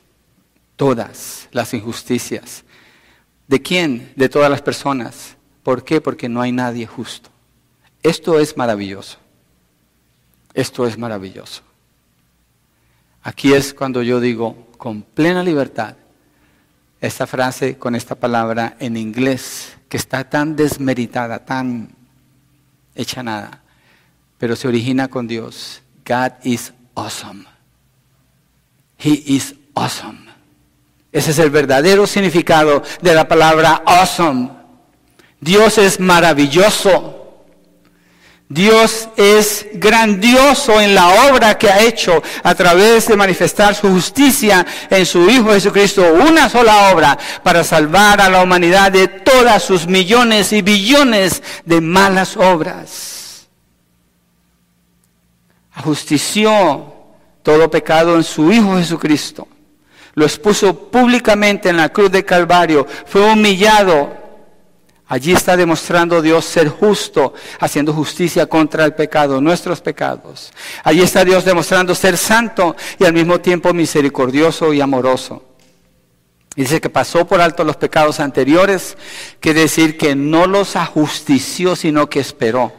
Todas las injusticias. ¿De quién? De todas las personas. ¿Por qué? Porque no hay nadie justo. Esto es maravilloso. Esto es maravilloso. Aquí es cuando yo digo con plena libertad esta frase con esta palabra en inglés que está tan desmeritada, tan hecha nada, pero se origina con Dios. God is awesome. He is awesome. Ese es el verdadero significado de la palabra awesome. Dios es maravilloso. Dios es grandioso en la obra que ha hecho a través de manifestar su justicia en su Hijo Jesucristo. Una sola obra para salvar a la humanidad de todas sus millones y billones de malas obras ajustició todo pecado en su Hijo Jesucristo. Lo expuso públicamente en la cruz de Calvario. Fue humillado. Allí está demostrando Dios ser justo, haciendo justicia contra el pecado, nuestros pecados. Allí está Dios demostrando ser santo y al mismo tiempo misericordioso y amoroso. Dice que pasó por alto los pecados anteriores, quiere decir que no los ajustició, sino que esperó.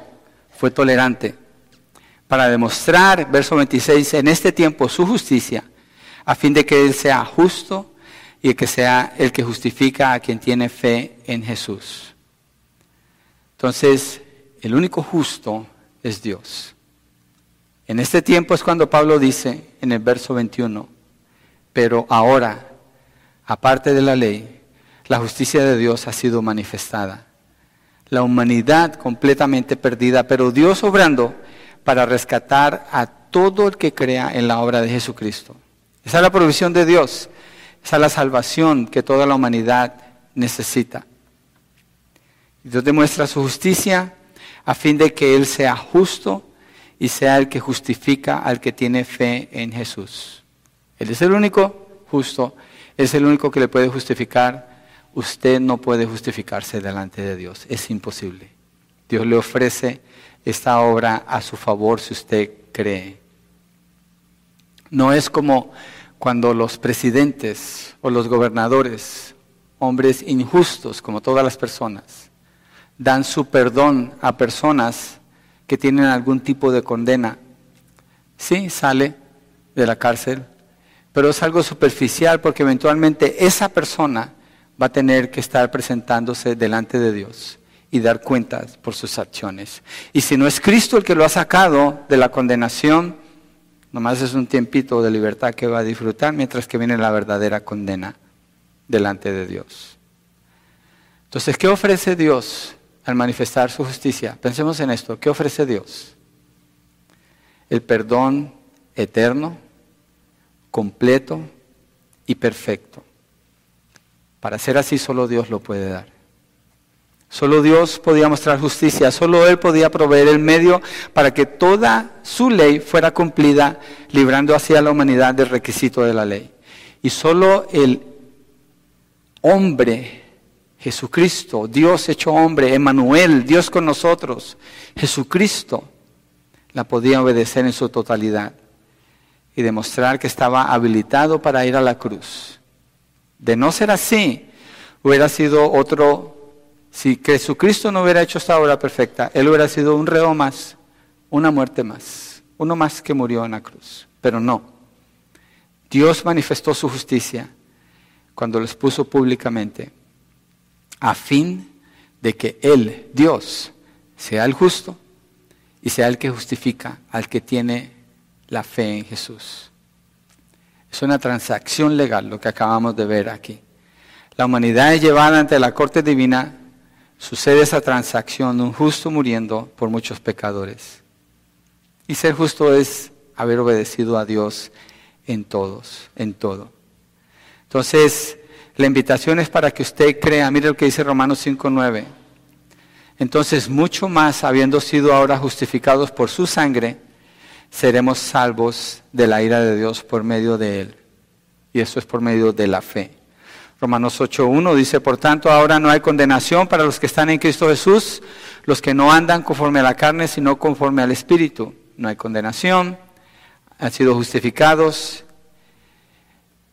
Fue tolerante para demostrar, verso 26, en este tiempo su justicia, a fin de que Él sea justo y que sea el que justifica a quien tiene fe en Jesús. Entonces, el único justo es Dios. En este tiempo es cuando Pablo dice en el verso 21, pero ahora, aparte de la ley, la justicia de Dios ha sido manifestada. La humanidad completamente perdida, pero Dios obrando para rescatar a todo el que crea en la obra de Jesucristo. Esa es la provisión de Dios. Esa es la salvación que toda la humanidad necesita. Dios demuestra su justicia a fin de que Él sea justo y sea el que justifica al que tiene fe en Jesús. Él es el único justo, es el único que le puede justificar. Usted no puede justificarse delante de Dios, es imposible. Dios le ofrece esta obra a su favor si usted cree. No es como cuando los presidentes o los gobernadores, hombres injustos como todas las personas, dan su perdón a personas que tienen algún tipo de condena. Sí, sale de la cárcel, pero es algo superficial porque eventualmente esa persona va a tener que estar presentándose delante de Dios y dar cuentas por sus acciones. Y si no es Cristo el que lo ha sacado de la condenación, nomás es un tiempito de libertad que va a disfrutar mientras que viene la verdadera condena delante de Dios. Entonces, ¿qué ofrece Dios al manifestar su justicia? Pensemos en esto, ¿qué ofrece Dios? El perdón eterno, completo y perfecto. Para ser así solo Dios lo puede dar. Solo Dios podía mostrar justicia, solo Él podía proveer el medio para que toda su ley fuera cumplida, librando así a la humanidad del requisito de la ley. Y solo el hombre, Jesucristo, Dios hecho hombre, Emanuel, Dios con nosotros, Jesucristo, la podía obedecer en su totalidad y demostrar que estaba habilitado para ir a la cruz. De no ser así, hubiera sido otro si Jesucristo no hubiera hecho esta obra perfecta, Él hubiera sido un reo más, una muerte más, uno más que murió en la cruz. Pero no. Dios manifestó su justicia cuando los puso públicamente, a fin de que Él, Dios, sea el justo y sea el que justifica al que tiene la fe en Jesús. Es una transacción legal lo que acabamos de ver aquí. La humanidad es llevada ante la corte divina, sucede esa transacción, un justo muriendo por muchos pecadores. Y ser justo es haber obedecido a Dios en todos, en todo. Entonces, la invitación es para que usted crea, mire lo que dice Romanos 5.9. Entonces, mucho más, habiendo sido ahora justificados por su sangre, seremos salvos de la ira de Dios por medio de él. Y eso es por medio de la fe. Romanos 8.1 dice, por tanto, ahora no hay condenación para los que están en Cristo Jesús, los que no andan conforme a la carne, sino conforme al Espíritu. No hay condenación han sido justificados.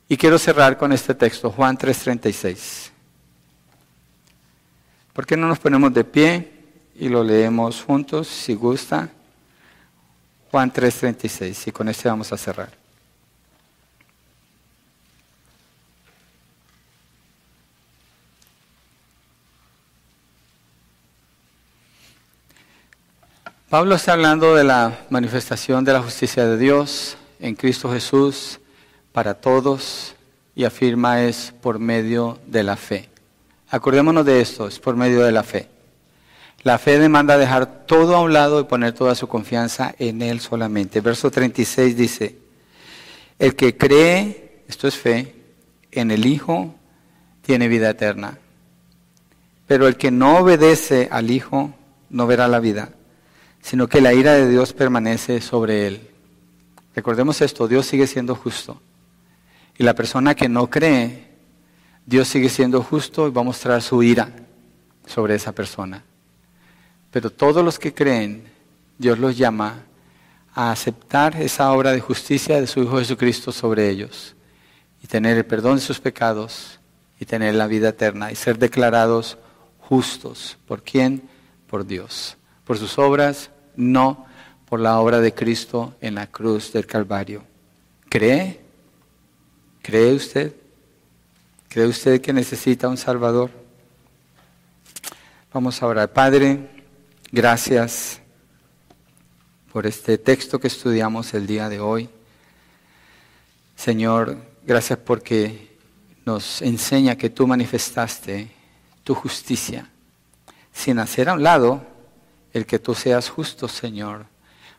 Y quiero cerrar con este texto, Juan 3:36. ¿Por qué no nos ponemos de pie y lo leemos juntos, si gusta? Juan 3:36, y con este vamos a cerrar. Pablo está hablando de la manifestación de la justicia de Dios en Cristo Jesús para todos y afirma es por medio de la fe. Acordémonos de esto, es por medio de la fe. La fe demanda dejar todo a un lado y poner toda su confianza en Él solamente. Verso 36 dice, el que cree, esto es fe, en el Hijo, tiene vida eterna. Pero el que no obedece al Hijo no verá la vida, sino que la ira de Dios permanece sobre él. Recordemos esto, Dios sigue siendo justo. Y la persona que no cree, Dios sigue siendo justo y va a mostrar su ira sobre esa persona. Pero todos los que creen, Dios los llama a aceptar esa obra de justicia de su Hijo Jesucristo sobre ellos y tener el perdón de sus pecados y tener la vida eterna y ser declarados justos. ¿Por quién? Por Dios. Por sus obras, no por la obra de Cristo en la cruz del Calvario. ¿Cree? ¿Cree usted? ¿Cree usted que necesita un Salvador? Vamos a orar. Padre, gracias por este texto que estudiamos el día de hoy. Señor, gracias porque nos enseña que tú manifestaste tu justicia sin hacer a un lado el que tú seas justo, Señor,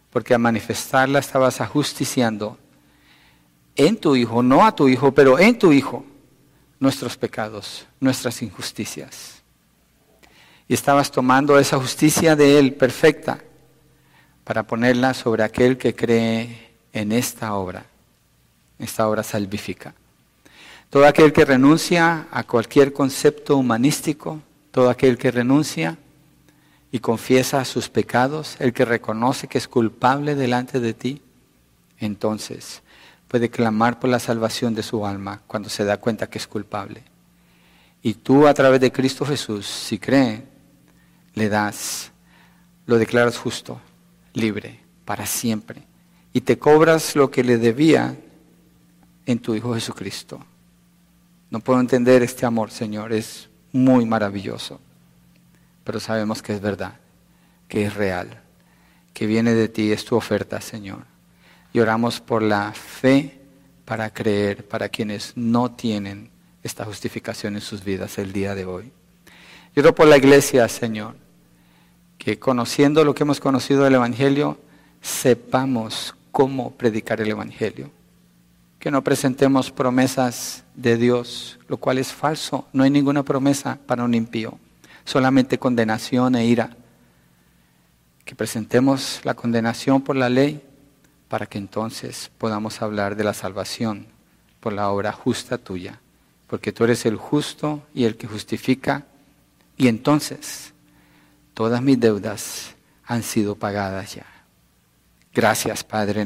porque a manifestarla estabas ajusticiando en tu Hijo, no a tu Hijo, pero en tu Hijo, nuestros pecados, nuestras injusticias. Y estabas tomando esa justicia de Él perfecta para ponerla sobre aquel que cree en esta obra, esta obra salvífica. Todo aquel que renuncia a cualquier concepto humanístico, todo aquel que renuncia y confiesa sus pecados, el que reconoce que es culpable delante de ti, entonces puede clamar por la salvación de su alma cuando se da cuenta que es culpable. Y tú a través de Cristo Jesús, si cree, le das, lo declaras justo, libre, para siempre. Y te cobras lo que le debía en tu Hijo Jesucristo. No puedo entender este amor, Señor, es muy maravilloso pero sabemos que es verdad, que es real, que viene de ti, es tu oferta, Señor. Y oramos por la fe para creer para quienes no tienen esta justificación en sus vidas el día de hoy. Y oro por la iglesia, Señor, que conociendo lo que hemos conocido del Evangelio, sepamos cómo predicar el Evangelio. Que no presentemos promesas de Dios, lo cual es falso. No hay ninguna promesa para un impío solamente condenación e ira. Que presentemos la condenación por la ley para que entonces podamos hablar de la salvación por la obra justa tuya, porque tú eres el justo y el que justifica, y entonces todas mis deudas han sido pagadas ya. Gracias, Padre.